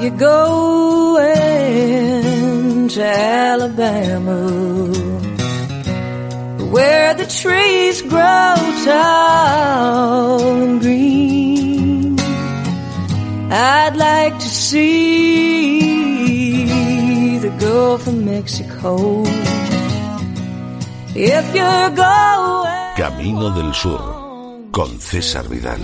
you going to Alabama? Where the trees grow tall and green. I'd like to see the Gulf of Mexico. If you're going Camino del Sur con César Vidal.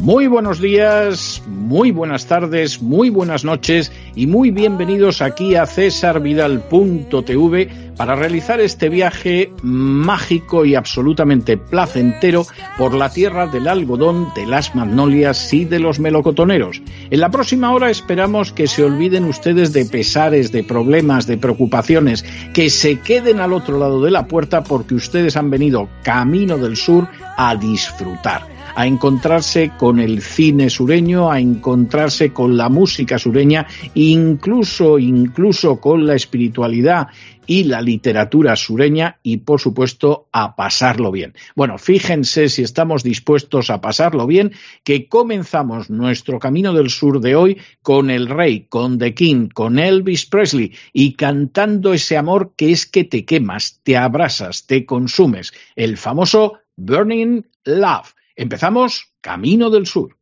Muy buenos días, muy buenas tardes, muy buenas noches y muy bienvenidos aquí a cesarvidal.tv para realizar este viaje mágico y absolutamente placentero por la tierra del algodón, de las magnolias y de los melocotoneros. En la próxima hora esperamos que se olviden ustedes de pesares, de problemas, de preocupaciones, que se queden al otro lado de la puerta porque ustedes han venido camino del sur a disfrutar a encontrarse con el cine sureño, a encontrarse con la música sureña, incluso, incluso con la espiritualidad y la literatura sureña y por supuesto a pasarlo bien. Bueno, fíjense si estamos dispuestos a pasarlo bien que comenzamos nuestro camino del sur de hoy con el rey, con The King, con Elvis Presley y cantando ese amor que es que te quemas, te abrasas, te consumes, el famoso Burning Love. Empezamos Camino del Sur.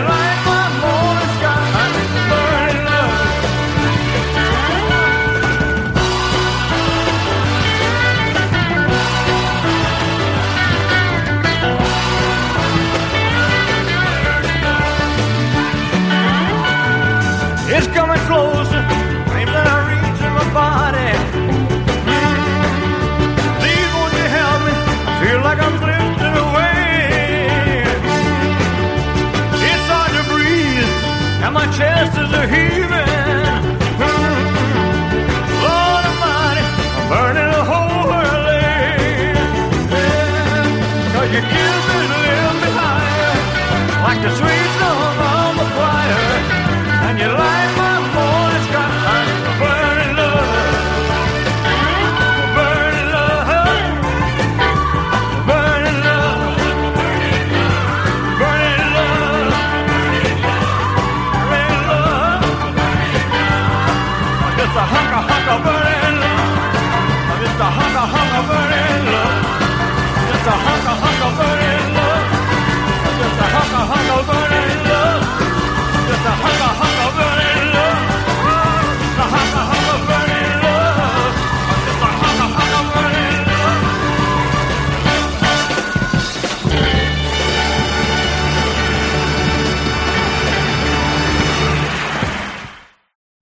right.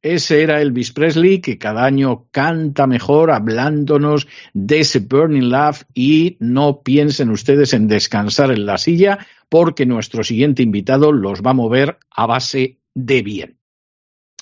Ese era Elvis Presley, que cada año canta mejor hablándonos de ese Burning Love y no piensen ustedes en descansar en la silla porque nuestro siguiente invitado los va a mover a base de bien.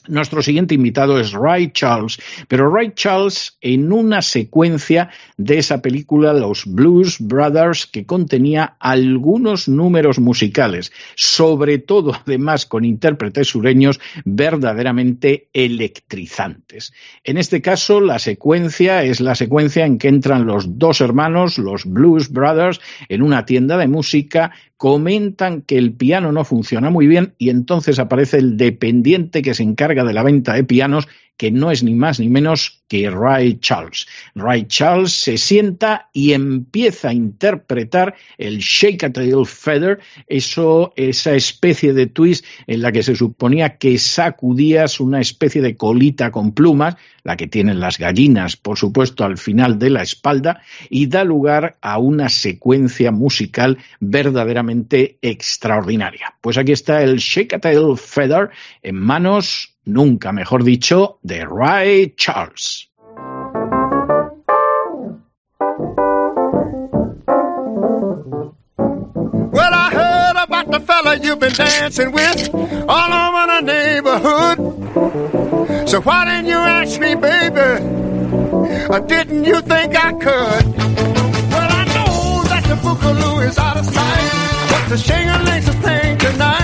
Nuestro siguiente invitado es Ray Charles, pero Ray Charles en una secuencia de esa película Los Blues Brothers que contenía algunos números musicales, sobre todo además con intérpretes sureños verdaderamente electrizantes. En este caso la secuencia es la secuencia en que entran los dos hermanos, los Blues Brothers, en una tienda de música comentan que el piano no funciona muy bien y entonces aparece el dependiente que se encarga de la venta de pianos que no es ni más ni menos que Ray Charles. Ray Charles se sienta y empieza a interpretar el Shake a Tail Feather, eso, esa especie de twist en la que se suponía que sacudías una especie de colita con plumas, la que tienen las gallinas, por supuesto, al final de la espalda, y da lugar a una secuencia musical verdaderamente extraordinaria. Pues aquí está el Shake Feather en manos nunca mejor dicho, de Ray Charles. Well, I heard about the fella you've been dancing with all over the neighborhood. So why didn't you ask me, baby? Or didn't you think I could? Well, I know that the Boogaloo is out of sight, It's a shing a thing tonight.